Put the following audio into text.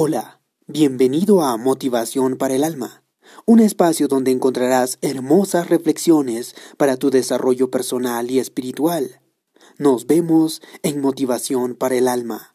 Hola, bienvenido a Motivación para el Alma, un espacio donde encontrarás hermosas reflexiones para tu desarrollo personal y espiritual. Nos vemos en Motivación para el Alma.